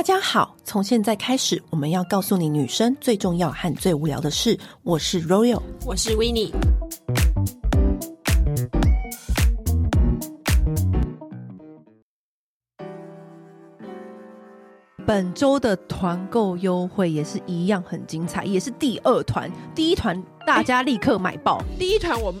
大家好，从现在开始，我们要告诉你女生最重要和最无聊的事。我是 Royal，我是 Winnie。本周的团购优惠也是一样很精彩，也是第二团，第一团大家立刻买爆，第一团我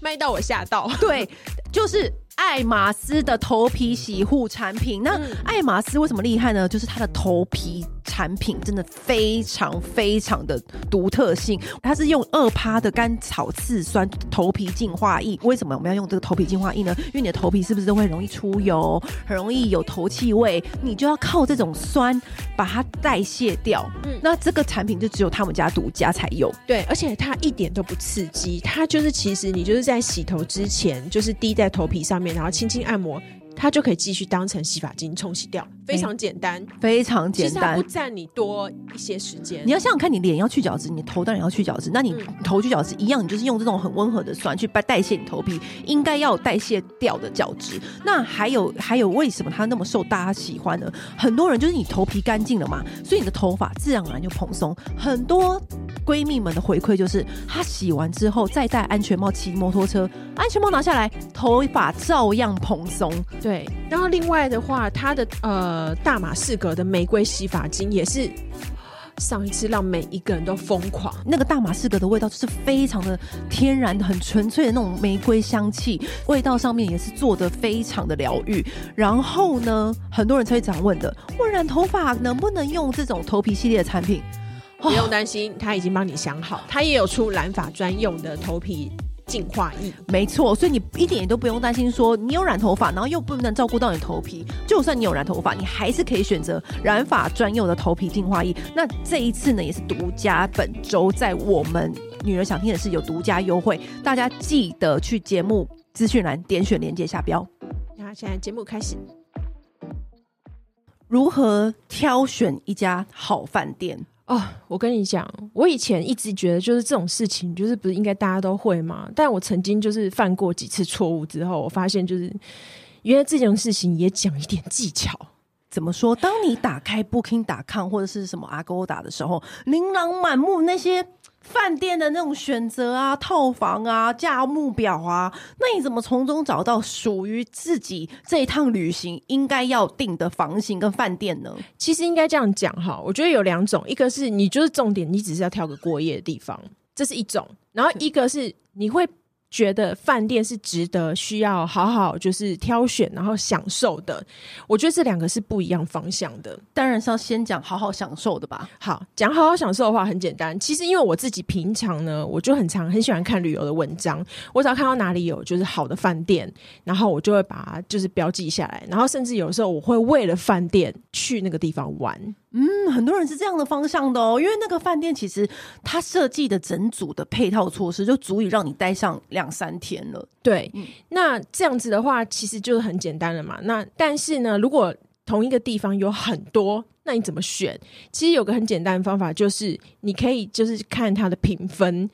卖到我吓到，对，就是。爱马仕的头皮洗护产品，那爱马仕为什么厉害呢？就是它的头皮产品真的非常非常的独特性，它是用二趴的甘草次酸头皮净化液。为什么我们要用这个头皮净化液呢？因为你的头皮是不是都会容易出油，很容易有头气味，你就要靠这种酸把它代谢掉。嗯，那这个产品就只有他们家独家才有。对，而且它一点都不刺激，它就是其实你就是在洗头之前，就是滴在头皮上面。然后轻轻按摩，它就可以继续当成洗发精冲洗掉，非常简单，非常简单，不占你多一些时间。你要想想看，你脸要去角质，你头当然要去角质，那你头去角质一样，你就是用这种很温和的酸去代谢你头皮应该要代谢掉的角质。那还有还有，为什么它那么受大家喜欢呢？很多人就是你头皮干净了嘛，所以你的头发自然而然就蓬松。很多闺蜜们的回馈就是，她洗完之后再戴安全帽骑摩托车，安全帽拿下来，头发照样蓬松。对，然后另外的话，它的呃大马士革的玫瑰洗发精也是上一次让每一个人都疯狂。那个大马士革的味道就是非常的天然、很纯粹的那种玫瑰香气，味道上面也是做的非常的疗愈。然后呢，很多人才会这样问的：我染头发能不能用这种头皮系列的产品？不用担心，他已经帮你想好，他也有出染发专用的头皮净化液。没错，所以你一点也都不用担心，说你有染头发，然后又不能照顾到你头皮。就算你有染头发，你还是可以选择染发专用的头皮净化液。那这一次呢，也是独家，本周在我们女人想听的是有独家优惠，大家记得去节目资讯栏点选链接下标。那现在节目开始，如何挑选一家好饭店？哦，我跟你讲，我以前一直觉得就是这种事情，就是不是应该大家都会吗？但我曾经就是犯过几次错误之后，我发现就是原来这件事情也讲一点技巧。怎么说？当你打开 Booking.com 或者是什么 Agoda 的时候，琳琅满目那些。饭店的那种选择啊，套房啊，价目表啊，那你怎么从中找到属于自己这一趟旅行应该要订的房型跟饭店呢？其实应该这样讲哈，我觉得有两种，一个是你就是重点，你只是要挑个过夜的地方，这是一种；然后一个是你会。觉得饭店是值得需要好好就是挑选，然后享受的。我觉得这两个是不一样方向的。当然是要先讲好好享受的吧。好，讲好好享受的话很简单。其实因为我自己平常呢，我就很常很喜欢看旅游的文章。我只要看到哪里有就是好的饭店，然后我就会把它就是标记下来。然后甚至有时候我会为了饭店去那个地方玩。嗯，很多人是这样的方向的哦，因为那个饭店其实它设计的整组的配套措施就足以让你待上两三天了。对，嗯，那这样子的话其实就是很简单了嘛。那但是呢，如果同一个地方有很多，那你怎么选？其实有个很简单的方法，就是你可以就是看它的评分，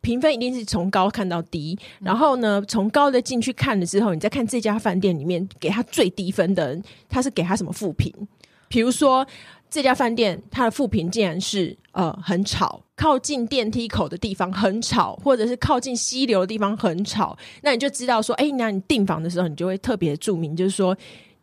评分一定是从高看到低，然后呢，从高的进去看了之后，你再看这家饭店里面给他最低分的人，他是给他什么负评？比如说。这家饭店它的负评竟然是呃很吵，靠近电梯口的地方很吵，或者是靠近溪流的地方很吵，那你就知道说，哎，那你订房的时候你就会特别注明，就是说。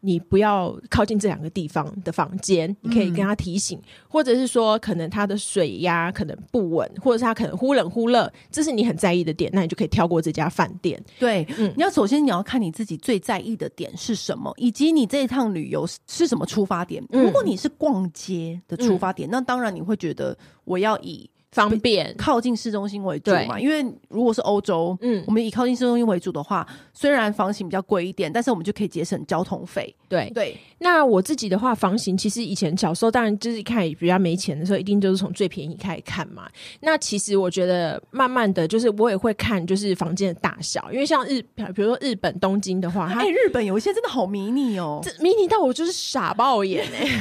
你不要靠近这两个地方的房间，你可以跟他提醒，嗯、或者是说可能他的水压可能不稳，或者是他可能忽冷忽热，这是你很在意的点，那你就可以跳过这家饭店。对，嗯，你要首先你要看你自己最在意的点是什么，以及你这一趟旅游是什么出发点。嗯、如果你是逛街的出发点，嗯、那当然你会觉得我要以。方便靠近市中心为主嘛？因为如果是欧洲，嗯，我们以靠近市中心为主的话，虽然房型比较贵一点，但是我们就可以节省交通费。对对。那我自己的话，房型其实以前小时候当然就是看比较没钱的时候，一定就是从最便宜开始看嘛。那其实我觉得慢慢的就是我也会看，就是房间的大小，因为像日，比如说日本东京的话，它、欸、日本有一些真的好迷你哦，这迷你到我就是傻爆眼哎、欸，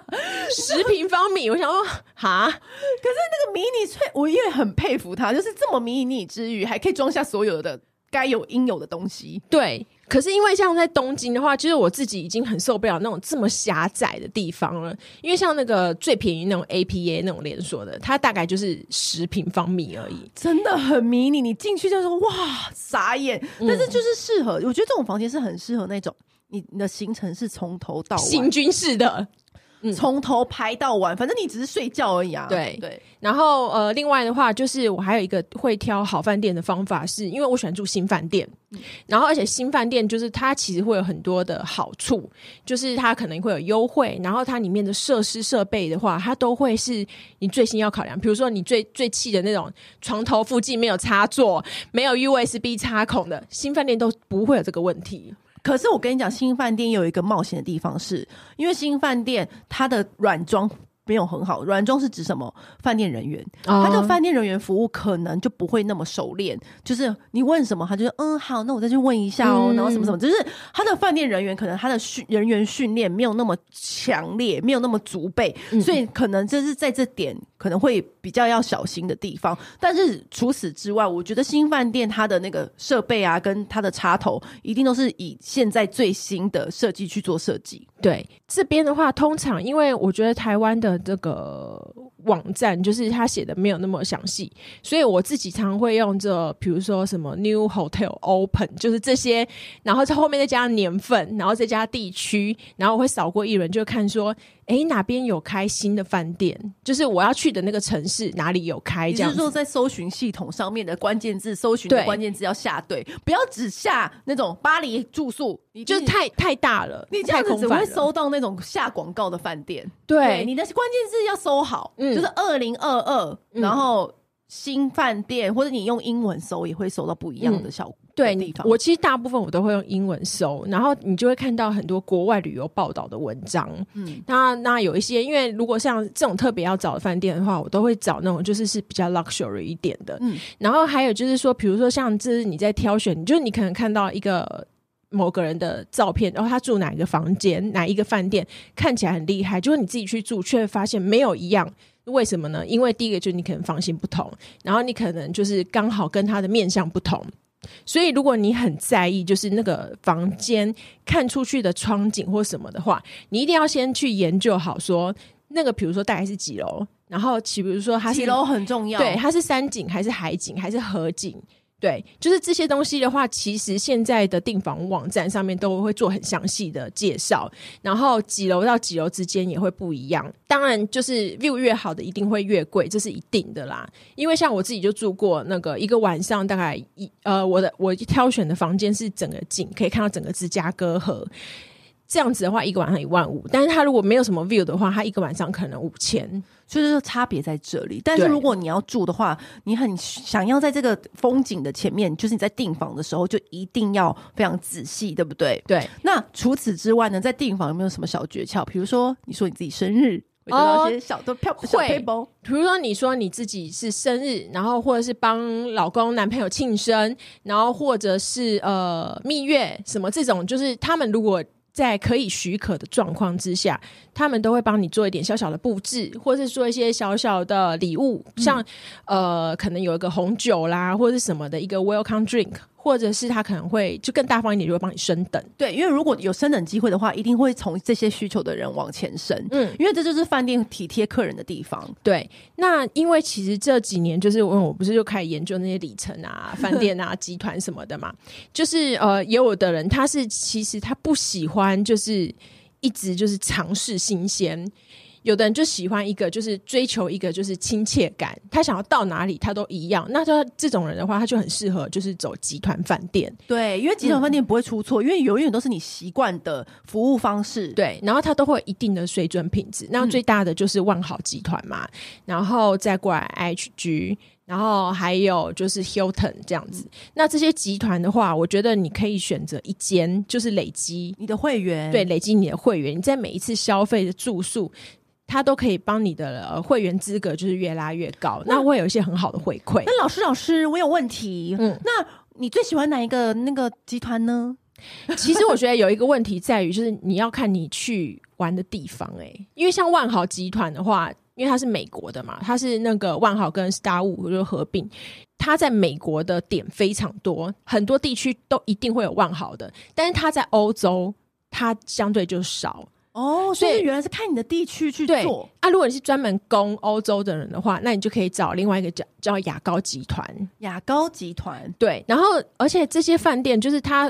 十平方米，我想说哈，可是那个迷你，我也很佩服他，就是这么迷你之余，还可以装下所有的该有应有的东西。对，可是因为像在东京的话，其实我自己已经很受不了那种这么狭窄的地方了。因为像那个最便宜那种 APA 那种连锁的，它大概就是十平方米而已，真的很迷你。你进去就说哇，傻眼。但是就是适合，嗯、我觉得这种房间是很适合那种你你的行程是从头到尾行军式的。从、嗯、头排到晚，反正你只是睡觉而已啊。对对。然后呃，另外的话，就是我还有一个会挑好饭店的方法是，是因为我喜欢住新饭店。嗯、然后，而且新饭店就是它其实会有很多的好处，就是它可能会有优惠，然后它里面的设施设备的话，它都会是你最新要考量。比如说，你最最气的那种床头附近没有插座、没有 USB 插孔的新饭店都不会有这个问题。可是我跟你讲，新饭店有一个冒险的地方是，是因为新饭店它的软装。没有很好，软装是指什么？饭店人员，他的饭店人员服务可能就不会那么熟练。就是你问什么，他就说嗯好，那我再去问一下哦。嗯、然后什么什么，就是他的饭店人员可能他的训人员训练没有那么强烈，没有那么足备，嗯、所以可能这是在这点可能会比较要小心的地方。但是除此之外，我觉得新饭店它的那个设备啊，跟它的插头一定都是以现在最新的设计去做设计。对这边的话，通常因为我觉得台湾的这个网站就是他写的没有那么详细，所以我自己常会用这，比如说什么 New Hotel Open，就是这些，然后在后面再加年份，然后再加地区，然后我会扫过一轮，就看说。哎，哪边有开新的饭店？就是我要去的那个城市哪里有开？这样，就是说在搜寻系统上面的关键字，搜寻的关键字要下对，不要只下那种巴黎住宿，你就是太太大了，你这样子只会搜到那种下广告的饭店。对，对，你的关键字要搜好，嗯，就是二零二二，然后。新饭店，或者你用英文搜也会搜到不一样的效果。嗯、对，地方我其实大部分我都会用英文搜，然后你就会看到很多国外旅游报道的文章。嗯，那那有一些，因为如果像这种特别要找的饭店的话，我都会找那种就是是比较 luxury 一点的。嗯，然后还有就是说，比如说像这是你在挑选，就是你可能看到一个某个人的照片，然后他住哪一个房间，哪一个饭店看起来很厉害，就是你自己去住，却发现没有一样。为什么呢？因为第一个就是你可能房型不同，然后你可能就是刚好跟他的面相不同，所以如果你很在意就是那个房间看出去的窗景或什么的话，你一定要先去研究好说那个，比如说大概是几楼，然后其比如说它是几楼很重要，对，它是山景还是海景还是河景。对，就是这些东西的话，其实现在的订房网站上面都会做很详细的介绍，然后几楼到几楼之间也会不一样。当然，就是 view 越好的一定会越贵，这是一定的啦。因为像我自己就住过那个一个晚上，大概一呃，我的我挑选的房间是整个景可以看到整个芝加哥河。这样子的话，一个晚上一万五，但是他如果没有什么 view 的话，他一个晚上可能五千，所以说差别在这里。但是如果你要住的话，你很想要在这个风景的前面，就是你在订房的时候就一定要非常仔细，对不对？对。那除此之外呢，在订房有没有什么小诀窍？比如说，你说你自己生日，会得到一些小的票、小背包。比如说，你说你自己是生日，然后或者是帮老公、男朋友庆生，然后或者是呃蜜月什么这种，就是他们如果。在可以许可的状况之下，他们都会帮你做一点小小的布置，或者是做一些小小的礼物，嗯、像呃，可能有一个红酒啦，或者是什么的一个 welcome drink，或者是他可能会就更大方一点，就会帮你升等。对，因为如果有升等机会的话，一定会从这些需求的人往前升。嗯，因为这就是饭店体贴客人的地方。对，那因为其实这几年就是我我不是就开始研究那些里程啊、饭店啊、集团什么的嘛，就是呃，也有的人他是其实他不喜欢就是。一直就是尝试新鲜，有的人就喜欢一个，就是追求一个就是亲切感，他想要到哪里他都一样。那他这种人的话，他就很适合就是走集团饭店。对，因为集团饭店不会出错，嗯、因为永远都是你习惯的服务方式。对，然后他都会有一定的水准品质。那最大的就是万豪集团嘛，嗯、然后再过来 HG。然后还有就是 Hilton 这样子，嗯、那这些集团的话，我觉得你可以选择一间，就是累积你的会员，对，累积你的会员，你在每一次消费的住宿，它都可以帮你的会员资格就是越拉越高，那，那会有一些很好的回馈。那老师，老师，我有问题，嗯，那你最喜欢哪一个那个集团呢？其实我觉得有一个问题在于，就是你要看你去玩的地方、欸，哎，因为像万豪集团的话。因为它是美国的嘛，它是那个万豪跟 Starwood 就合并，它在美国的点非常多，很多地区都一定会有万豪的，但是它在欧洲它相对就少。哦，所以原来是看你的地区去做啊。如果你是专门攻欧洲的人的话，那你就可以找另外一个叫叫雅高集团。雅高集团对，然后而且这些饭店就是它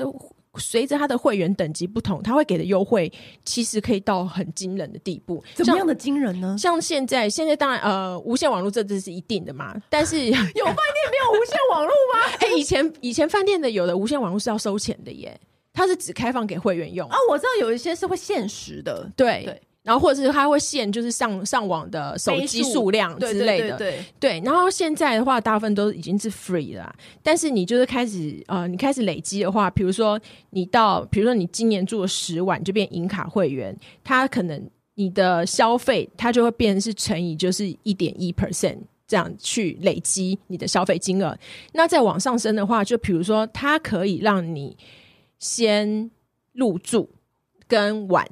随着它的会员等级不同，它会给的优惠其实可以到很惊人的地步。怎么样的惊人呢？像现在，现在当然呃，无线网络这这是一定的嘛。但是 有饭店没有无线网络吗？哎、欸，以前以前饭店的有的无线网络是要收钱的耶。它是只开放给会员用啊，我知道有一些是会限时的，对对，然后或者是它会限就是上上网的手机数量之类的，对对。然后现在的话，大部分都已经是 free 了，但是你就是开始呃，你开始累积的话，比如说你到，比如说你今年住了十晚，就变银卡会员，它可能你的消费它就会变成是乘以就是一点一 percent 这样去累积你的消费金额。那再往上升的话，就比如说它可以让你。先入住跟晚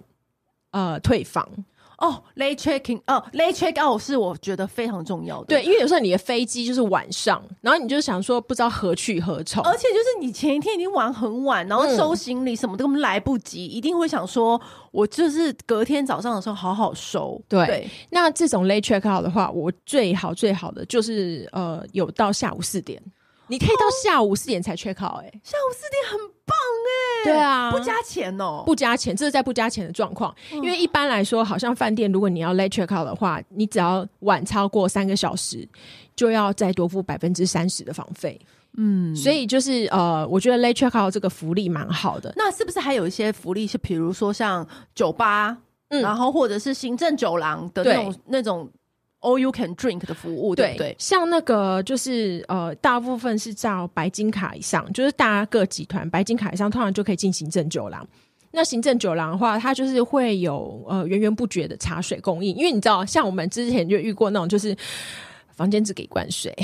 呃退房哦，late checking 哦，late check out 是我觉得非常重要的。对，因为有时候你的飞机就是晚上，然后你就想说不知道何去何从，而且就是你前一天已经玩很晚，然后收行李什么都来不及，嗯，一定会想说我就是隔天早上的时候好好收。对，对那这种 late check out 的话，我最好最好的就是呃有到下午四点。你可以到下午四点才 check out 哎、欸，下午四点很棒哎、欸，对啊，不加钱哦，不加钱，这是在不加钱的状况、嗯。因为一般来说，好像饭店如果你要 late check out 的话，你只要晚超过三个小时，就要再多付百分之三十的房费。嗯，所以就是呃，我觉得 late check out 这个福利蛮好的。那是不是还有一些福利是，比如说像酒吧，嗯，然后或者是行政酒廊的那种那种？All you can drink 的服务，对不对？像那个就是呃，大部分是照白金卡以上，就是大家各集团白金卡以上，通常就可以进行政酒廊。那行政酒廊的话，它就是会有呃源源不绝的茶水供应，因为你知道，像我们之前就遇过那种，就是房间只给灌水，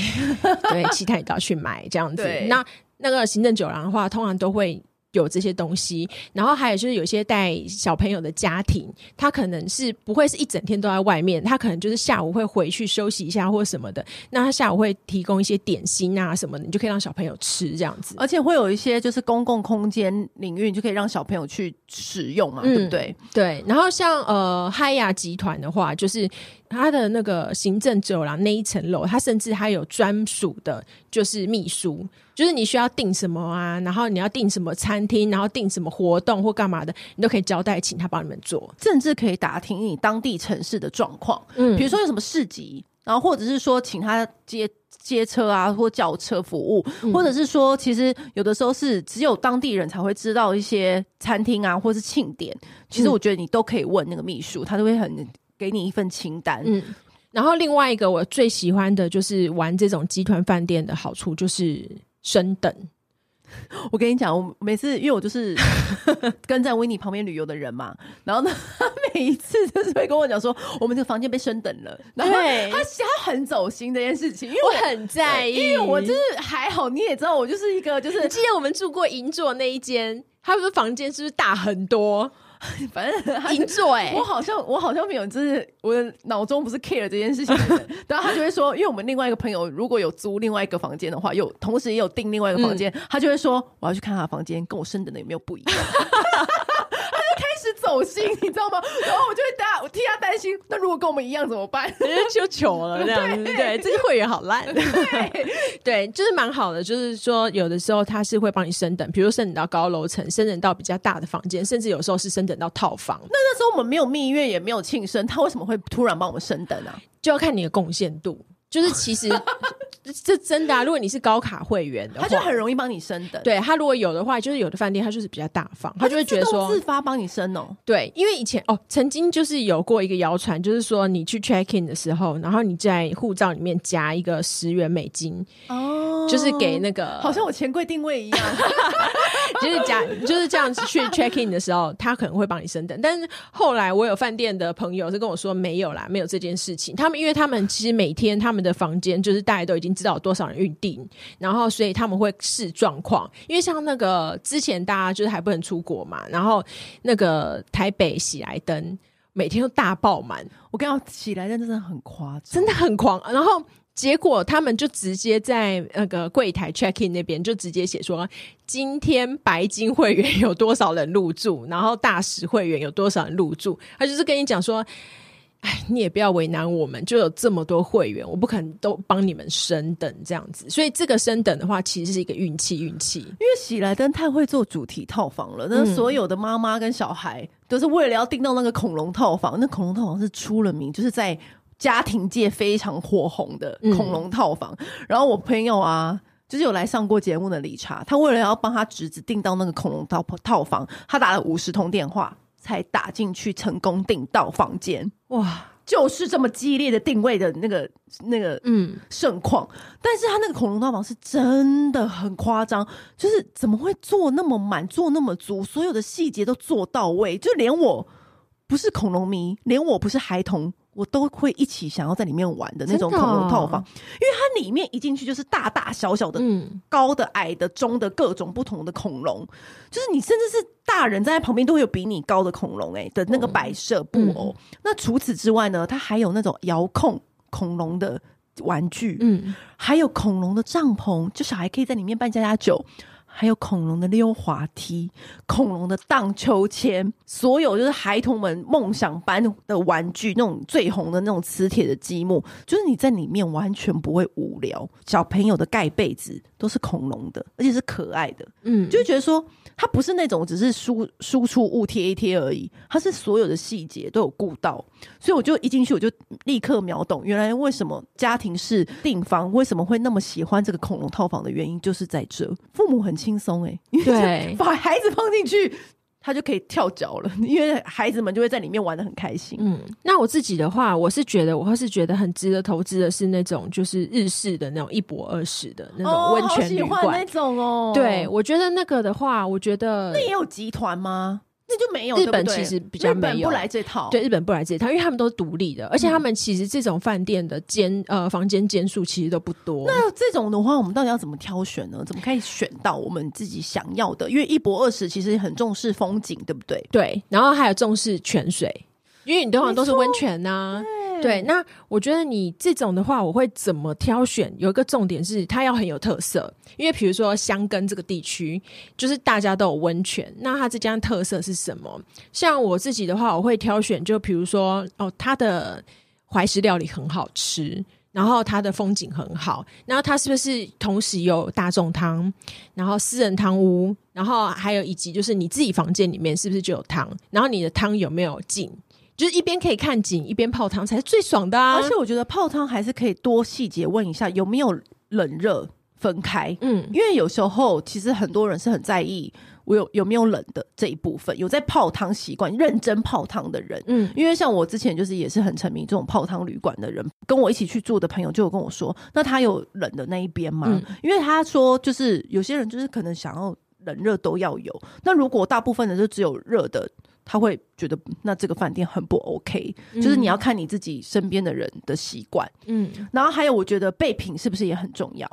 对，其他你都要去买这样子。那那个行政酒廊的话，通常都会。有这些东西，然后还有就是有些带小朋友的家庭，他可能是不会是一整天都在外面，他可能就是下午会回去休息一下或什么的。那他下午会提供一些点心啊什么的，你就可以让小朋友吃这样子。而且会有一些就是公共空间领域，你就可以让小朋友去使用嘛，嗯、对不对？对。然后像呃嗨亚集团的话，就是。他的那个行政酒廊那一层楼，他甚至还有专属的，就是秘书，就是你需要订什么啊，然后你要订什么餐厅，然后订什么活动或干嘛的，你都可以交代，请他帮你们做，甚至可以打听你当地城市的状况，嗯，比如说有什么市集，然后或者是说请他接接车啊，或叫车服务，嗯，或者是说其实有的时候是只有当地人才会知道一些餐厅啊，或是庆典，其实我觉得你都可以问那个秘书，他都会很。给你一份清单，嗯，然后另外一个我最喜欢的就是玩这种集团饭店的好处就是升等。我跟你讲，我每次因为我就是 跟在维尼旁边旅游的人嘛，然后呢，他每一次就是会跟我讲说，我们这个房间被升等了，然后他他很走心这件事情，因为我，我很在意，因为我就是还好，你也知道，我就是一个就是，记得我们住过银座那一间，他们的房间是不是大很多？反正银座哎，我好像我好像没有，就是我的脑中不是 care 这件事情，然后他就会说，因为我们另外一个朋友如果有租另外一个房间的话，有同时也有订另外一个房间，嗯，他就会说我要去看他的房间，跟我升等的有没有不一样。走心，你知道吗？然后我就会担，我替他担心。那如果跟我们一样怎么办？就糗了这样 子。对，对这些会员好烂。对，对，就是蛮好的。就是说，有的时候他是会帮你升等，比如升等到高楼层，升等到比较大的房间，甚至有时候是升等到套房。那那时候我们没有蜜月，也没有庆生，他为什么会突然帮我们升等啊？就要看你的贡献度。就是其实这真的啊，如果你是高卡会员的话，他就很容易帮你升等。对，他如果有的话，就是有的饭店他就是比较大方，他就会觉得说自发帮你升哦。对，因为以前哦，曾经就是有过一个谣传，就是说你去 check in 的时候，然后你在护照里面夹一个十元美金哦，就是给那个好像我钱柜定位一样，就是夹就是这样子去 check in 的时候，他可能会帮你升等。但是后来我有饭店的朋友是跟我说没有啦，没有这件事情。他们因为他们其实每天他们的房间就是大家都已经知道有多少人预订，然后所以他们会视状况，因为像那个之前大家就是还不能出国嘛，然后那个台北喜来登，每天都大爆满。我跟你讲，喜来登真的很夸张，真的很狂。然后结果他们就直接在那个柜台 check in 那边就直接写说，今天白金会员有多少人入住，然后大使会员有多少人入住。他就是跟你讲说。哎，你也不要为难我们，就有这么多会员，我不可能都帮你们升等这样子。所以这个升等的话，其实是一个运气，运气。因为喜来登太会做主题套房了，那所有的妈妈跟小孩都是为了要订到那个恐龙套房。那恐龙套房是出了名，就是在家庭界非常火红的恐龙套房。嗯。然后我朋友啊，就是有来上过节目的理查，他为了要帮他侄子订到那个恐龙套套房，他打了五十通电话。才打进去成功订到房间，哇！就是这么激烈的定位的那个那个嗯盛况，但是他那个恐龙套房是真的很夸张，就是怎么会做那么满，做那么足，所有的细节都做到位，就连我不是恐龙迷，连我不是孩童。我都会一起想要在里面玩的那种恐龙套房，因为它里面一进去就是大大小小的、高的、矮的、中的各种不同的恐龙，就是你甚至是大人站在旁边都会有比你高的恐龙哎的那个摆设布偶。那除此之外呢，它还有那种遥控恐龙的玩具，嗯，还有恐龙的帐篷，就小孩可以在里面办家家酒。还有恐龙的溜滑梯、恐龙的荡秋千，所有就是孩童们梦想般的玩具，那种最红的那种磁铁的积木，就是你在里面完全不会无聊。小朋友的盖被子都是恐龙的，而且是可爱的，嗯，就觉得说它不是那种只是输输出物贴一贴而已，它是所有的细节都有顾到，所以我就一进去我就立刻秒懂，原来为什么家庭式订房为什么会那么喜欢这个恐龙套房的原因就是在这，父母很。轻松哎，对，把孩子放进去，他就可以跳脚了，因为孩子们就会在里面玩的很开心。嗯，那我自己的话，我是觉得，我是觉得很值得投资的是那种就是日式的那种一泊二食的那种温泉旅馆，哦、那种哦。对，我觉得那个的话，我觉得那也有集团吗？那就没有日本其实比较没有不来这套，对，日本不来这套，因为他们都是独立的，而且他们其实这种饭店的间呃房间间数其实都不多。那这种的话，我们到底要怎么挑选呢？怎么可以选到我们自己想要的？因为一博二十其实很重视风景，对不对？对，然后还有重视泉水，因为你通常都是温泉呐、啊。对，那我觉得你这种的话，我会怎么挑选？有一个重点是，它要很有特色。因为比如说香根这个地区，就是大家都有温泉，那它这家特色是什么？像我自己的话，我会挑选，就比如说哦，它的怀石料理很好吃，然后它的风景很好，然后它是不是同时有大众汤，然后私人汤屋，然后还有以及就是你自己房间里面是不是就有汤，然后你的汤有没有进？就是一边可以看景，一边泡汤才是最爽的啊！而且我觉得泡汤还是可以多细节问一下有没有冷热分开。嗯，因为有时候其实很多人是很在意我有有没有冷的这一部分。有在泡汤习惯、认真泡汤的人，嗯，因为像我之前就是也是很沉迷这种泡汤旅馆的人，跟我一起去住的朋友就有跟我说，那他有冷的那一边吗？嗯，因为他说就是有些人就是可能想要冷热都要有。那如果大部分的就只有热的。他会觉得那这个饭店很不 OK，嗯，就是你要看你自己身边的人的习惯，嗯，然后还有我觉得备品是不是也很重要？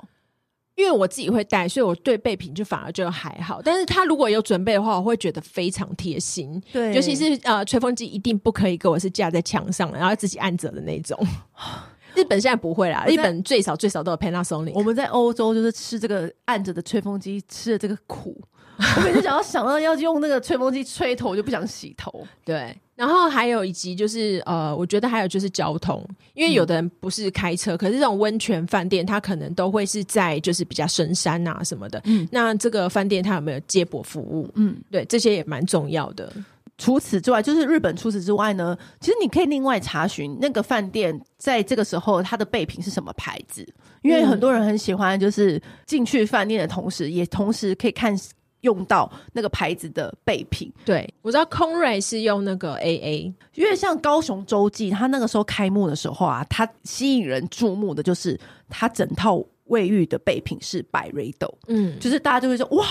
因为我自己会带，所以我对备品就反而就还好。但是他如果有准备的话，我会觉得非常贴心。对，尤其是呃，吹风机一定不可以给我是架在墙上，然后自己按着的那种。日本现在不会啦，日本最少最少都有 Panasonic。我们在欧洲就是吃这个按着的吹风机，吃的这个苦。我每次想要想到要用那个吹风机吹头，我就不想洗头。对，然后还有以及就是呃，我觉得还有就是交通，因为有的人不是开车，嗯、可是这种温泉饭店，它可能都会是在就是比较深山啊什么的。嗯，那这个饭店它有没有接驳服务？嗯，对，这些也蛮重要的。除此之外，就是日本除此之外呢，其实你可以另外查询那个饭店在这个时候它的备品是什么牌子，因为很多人很喜欢，就是进去饭店的同时，也同时可以看。用到那个牌子的备品，对，我知道空瑞是用那个 AA，因为像高雄洲际，它那个时候开幕的时候啊，它吸引人注目的就是它整套卫浴的备品是百瑞斗，嗯，就是大家就会说哇，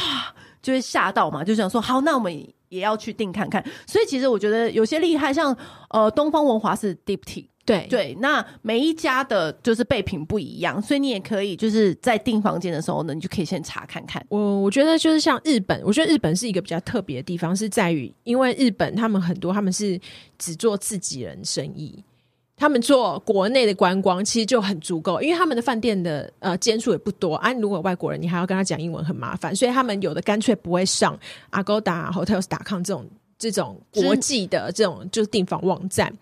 就会吓到嘛，就想说好，那我们也要去订看看。所以其实我觉得有些厉害，像呃东方文华是 Diptyque 对对，那每一家的就是备品不一样，所以你也可以就是在订房间的时候呢，你就可以先查看看。我我觉得就是像日本，我觉得日本是一个比较特别的地方，是在于因为日本他们很多他们是只做自己人生意，他们做国内的观光其实就很足够，因为他们的饭店的呃间数也不多啊。如果外国人你还要跟他讲英文很麻烦，所以他们有的干脆不会上 Agoda、Hotels.com 这种。这种国际的这种就是订房网站，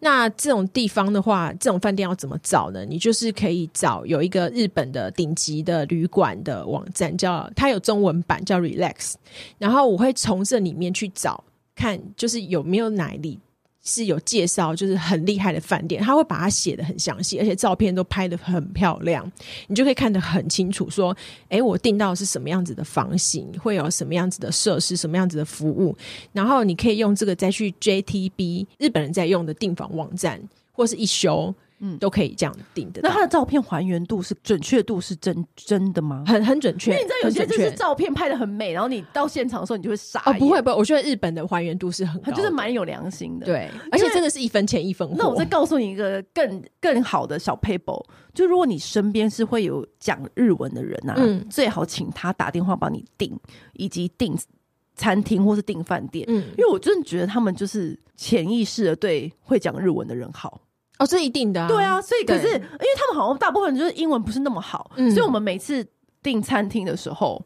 那这种地方的话，这种饭店要怎么找呢？你就是可以找有一个日本的顶级的旅馆的网站，叫它有中文版叫 Relax，然后我会从这里面去找看，就是有没有哪里。是有介绍，就是很厉害的饭店，他会把它写的很详细，而且照片都拍得很漂亮，你就可以看得很清楚。说，哎，我订到是什么样子的房型，会有什么样子的设施，什么样子的服务，然后你可以用这个再去 JTB 日本人在用的订房网站，或是一休。嗯，都可以这样定的。那它的照片还原度是准确度是真真的吗？很很准确。因为你知道有些就是照片拍的很美，然后你到现场的时候你就会傻。哦，不会不会，我觉得日本的还原度是很高，它就是蛮有良心的。对，而且真的是一分钱一分货。那我再告诉你一个更更好的小撇步，就如果你身边是会有讲日文的人啊，嗯，最好请他打电话帮你订，以及订餐厅或是订饭店。嗯，因为我真的觉得他们就是潜意识的对会讲日文的人好。哦，这一定的啊，对啊，所以可是因为他们好像大部分就是英文不是那么好，嗯，所以我们每次订餐厅的时候，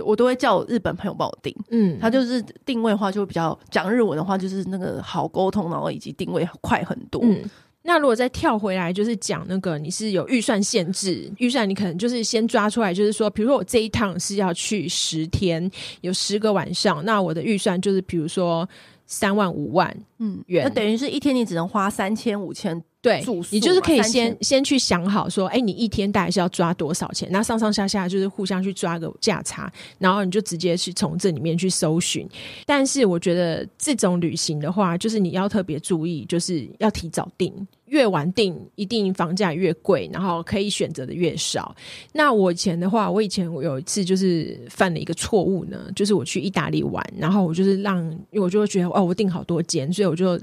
我都会叫我日本朋友帮我订，嗯，他就是定位的话就会比较讲日文的话，就是那个好沟通，然后以及定位快很多。嗯，那如果再跳回来，就是讲那个你是有预算限制，预算你可能就是先抓出来，就是说，比如说我这一趟是要去十天，有十个晚上，那我的预算就是比如说三万五万嗯元，那等于是一天你只能花三千五千。对，你就是可以先先去想好说，哎、欸，你一天大概是要抓多少钱？那上上下下就是互相去抓个价差，然后你就直接去从这里面去搜寻。但是我觉得这种旅行的话，就是你要特别注意，就是要提早订，越晚订一定房价越贵，然后可以选择的越少。那我以前的话，我以前我有一次就是犯了一个错误呢，就是我去意大利玩，然后我就是让，因为我就会觉得哦，我订好多间，所以我就。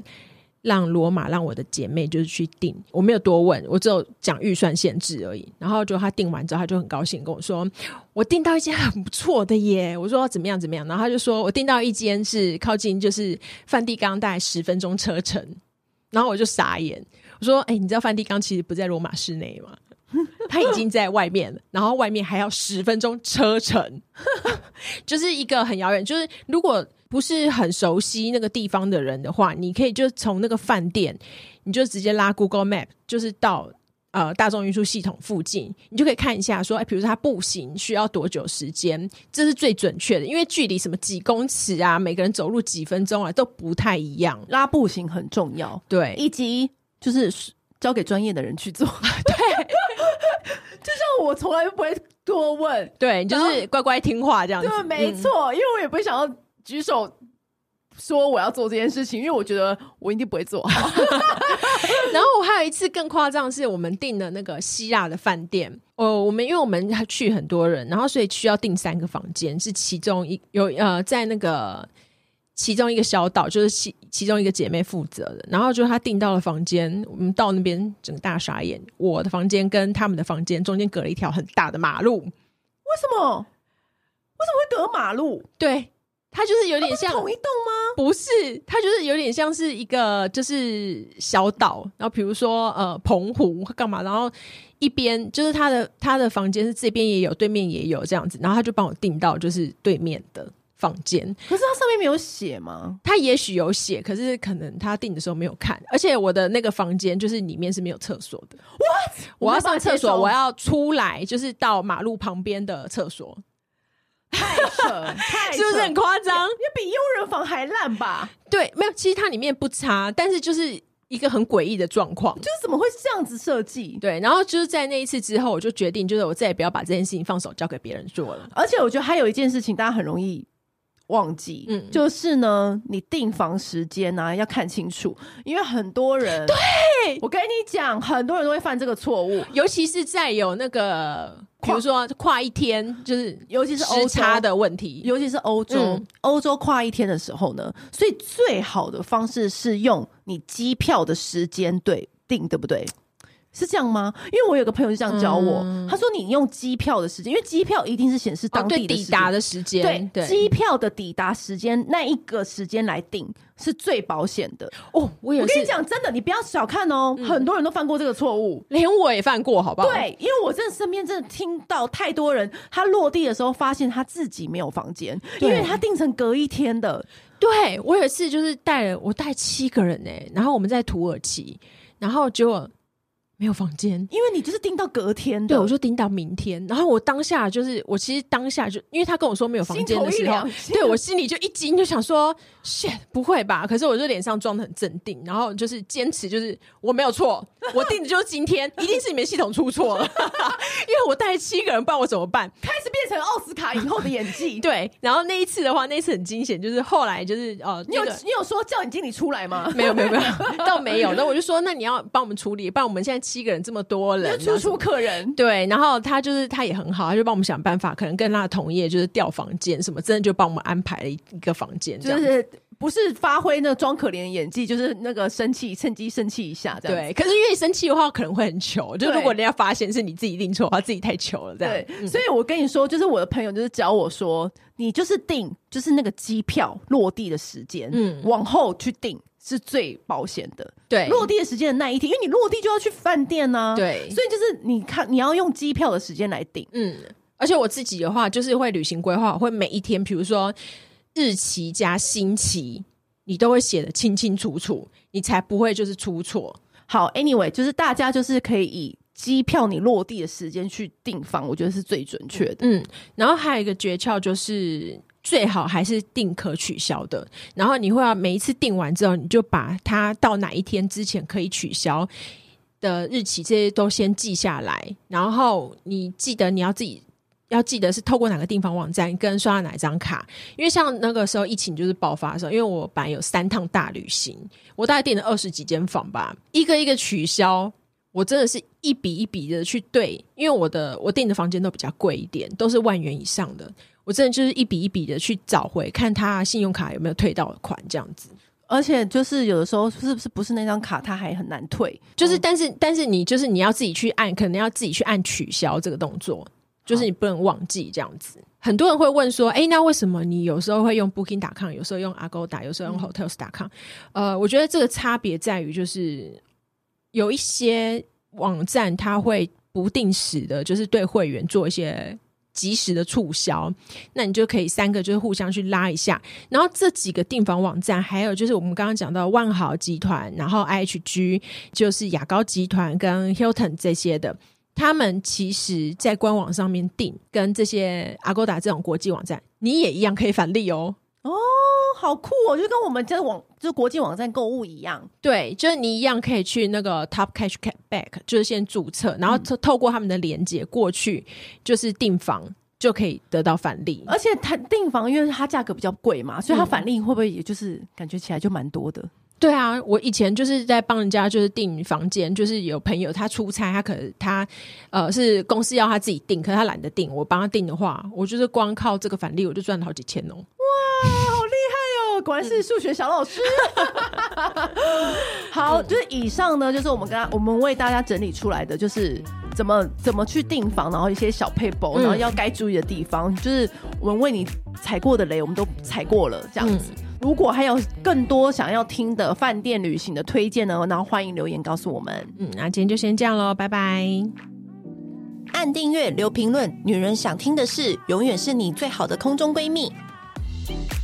让罗马让我的姐妹就是去订，我没有多问，我只有讲预算限制而已。然后就他订完之后，他就很高兴跟我说：“我订到一间很不错的耶。”我说：“怎么样怎么样？”然后他就说：“我订到一间是靠近就是梵蒂冈大概十分钟车程。”然后我就傻眼，我说：“哎、你知道梵蒂冈其实不在罗马市内吗？他已经在外面了，然后外面还要十分钟车程，就是一个很遥远。就是如果。”不是很熟悉那个地方的人的话，你可以就从那个饭店，你就直接拉 Google Map，就是到呃大众运输系统附近，你就可以看一下说，哎，比如说他步行需要多久时间，这是最准确的，因为距离什么几公尺啊，每个人走路几分钟啊都不太一样，拉步行很重要，对，以及就是交给专业的人去做，对，就像我从来不会多问，对，你就是乖乖听话这样子，对，没错，嗯，因为我也不会想要。举手说我要做这件事情，因为我觉得我一定不会做好。然后我还有一次更夸张，是我们订的那个希腊的饭店。哦，我们因为我们去很多人，然后所以需要订三个房间，是其中一有呃，在那个其中一个小岛，就是其其中一个姐妹负责的。然后就她订到了房间，我们到那边整个大傻眼。我的房间跟他们的房间中间隔了一条很大的马路，为什么？为什么会隔马路？对。它就是有点像同一栋吗？不是，它就是有点像是一个就是小岛，然后比如说呃澎湖干嘛，然后一边就是他的他的房间是这边也有，对面也有这样子，然后他就帮我订到就是对面的房间。可是它上面没有写吗？他也许有写，可是可能他订的时候没有看。而且我的那个房间就是里面是没有厕所的。What？我要上厕所，我要出来就是到马路旁边的厕所。太扯，太扯，是不是很夸张？也比佣人房还烂吧？对，没有，其实它里面不差，但是就是一个很诡异的状况，就是怎么会这样子设计？对，然后就是在那一次之后，我就决定，就是我再也不要把这件事情放手交给别人做了。而且我觉得还有一件事情，大家很容易忘记，嗯，就是呢，你订房时间呢、啊、要看清楚，因为很多人，对，我跟你讲，很多人都会犯这个错误，尤其是在有那个。比如说跨一天，就是尤其是欧差的问题，尤其是欧洲，欧、嗯、洲跨一天的时候呢，所以最好的方式是用你机票的时间对订，对不对？是这样吗？因为我有个朋友就这样教我，嗯、他说你用机票的时间，因为机票一定是显示当地抵达的时间，对，机票的抵达时间那一个时间来定是最保险的哦。我也是，我跟你讲真的，你不要小看哦，嗯、很多人都犯过这个错误，连我也犯过，好不好？对，因为我真的身边真的听到太多人，他落地的时候发现他自己没有房间，因为他定成隔一天的。对，我有一次就是带了我带七个人呢，然后我们在土耳其，然后结果。没有房间，因为你就是订到隔天的，对，我就订到明天。然后我当下就是，我其实当下就，因为他跟我说没有房间的时候，对我心里就一惊，就想说，shit，不会吧？可是我就脸上装的很镇定，然后就是坚持，就是我没有错，我订的就是今天，一定是你们系统出错了，因为我带了七个人，不然我怎么办？开始变成奥斯卡影后的演技。对，然后那一次的话，那一次很惊险，就是后来就是呃，你有你有说叫你经理出来吗？没有没有没有，倒没有。那我就说，那你要帮我们处理，不然我们现在。七个人这么多人，楚楚可人对，然后他就是他也很好，他就帮我们想办法，可能跟他的同业就是调房间什么，真的就帮我们安排了一个房间，就是不是发挥那装可怜的演技，就是那个生气，趁机生气一下这样。对，可是因为生气的话可能会很糗，就如果人家发现是你自己订错的话，自己太糗了这样。对，嗯、所以我跟你说，就是我的朋友就是教我说，你就是订就是那个机票落地的时间，嗯，往后去订。是最保险的，对，落地的时间的那一天，因为你落地就要去饭店呢、啊，对，所以就是你看你要用机票的时间来定，嗯，而且我自己的话就是会旅行规划，会每一天，比如说日期加星期，你都会写的清清楚楚，你才不会就是出错。好，anyway，就是大家就是可以以机票你落地的时间去订房，我觉得是最准确的，嗯，然后还有一个诀窍就是。最好还是订可取消的，然后你会要每一次订完之后，你就把它到哪一天之前可以取消的日期，这些都先记下来。然后你记得你要自己要记得是透过哪个订房网站跟刷哪一张卡，因为像那个时候疫情就是爆发的时候，因为我本来有三趟大旅行，我大概订了二十几间房吧，一个一个取消，我真的是一笔一笔的去对，因为我的我订的房间都比较贵一点，都是万元以上的。我真的就是一笔一笔的去找回，看他信用卡有没有退到款这样子。而且就是有的时候是不是不是那张卡，他还很难退。就是但是但是你就是你要自己去按，可能要自己去按取消这个动作，就是你不能忘记这样子。很多人会问说，哎、欸，那为什么你有时候会用 Booking.com，有时候用 Agoda，有时候用 Hotels.com？、嗯、呃，我觉得这个差别在于，就是有一些网站它会不定时的，就是对会员做一些。及时的促销，那你就可以三个就是互相去拉一下。然后这几个订房网站，还有就是我们刚刚讲到万豪集团，然后 IHG 就是雅高集团跟 Hilton 这些的，他们其实在官网上面订，跟这些 Agoda 这种国际网站，你也一样可以返利哦。哦，好酷哦！就跟我们在网，就是国际网站购物一样。对，就是你一样可以去那个 Top Cash Back，就是先注册，然后透透过他们的连接过去，就是订房就可以得到返利。而且它订房，因为它价格比较贵嘛，所以它返利会不会也就是感觉起来就蛮多的？对啊，我以前就是在帮人家就是订房间，就是有朋友他出差，他可能他呃是公司要他自己订，可是他懒得订，我帮他订的话，我就是光靠这个返利，我就赚了好几千哦。哇，好厉害哦！果然是数学小老师。好，就是以上呢，就是我们刚刚我们为大家整理出来的，就是怎么怎么去订房，然后一些小撇步，然后要该注意的地方，嗯、就是我们为你踩过的雷，我们都踩过了，这样子。嗯如果还有更多想要听的饭店旅行的推荐呢，然后欢迎留言告诉我们。嗯，那今天就先这样喽，拜拜。按订阅，留评论，女人想听的事，永远是你最好的空中闺蜜。Thank you.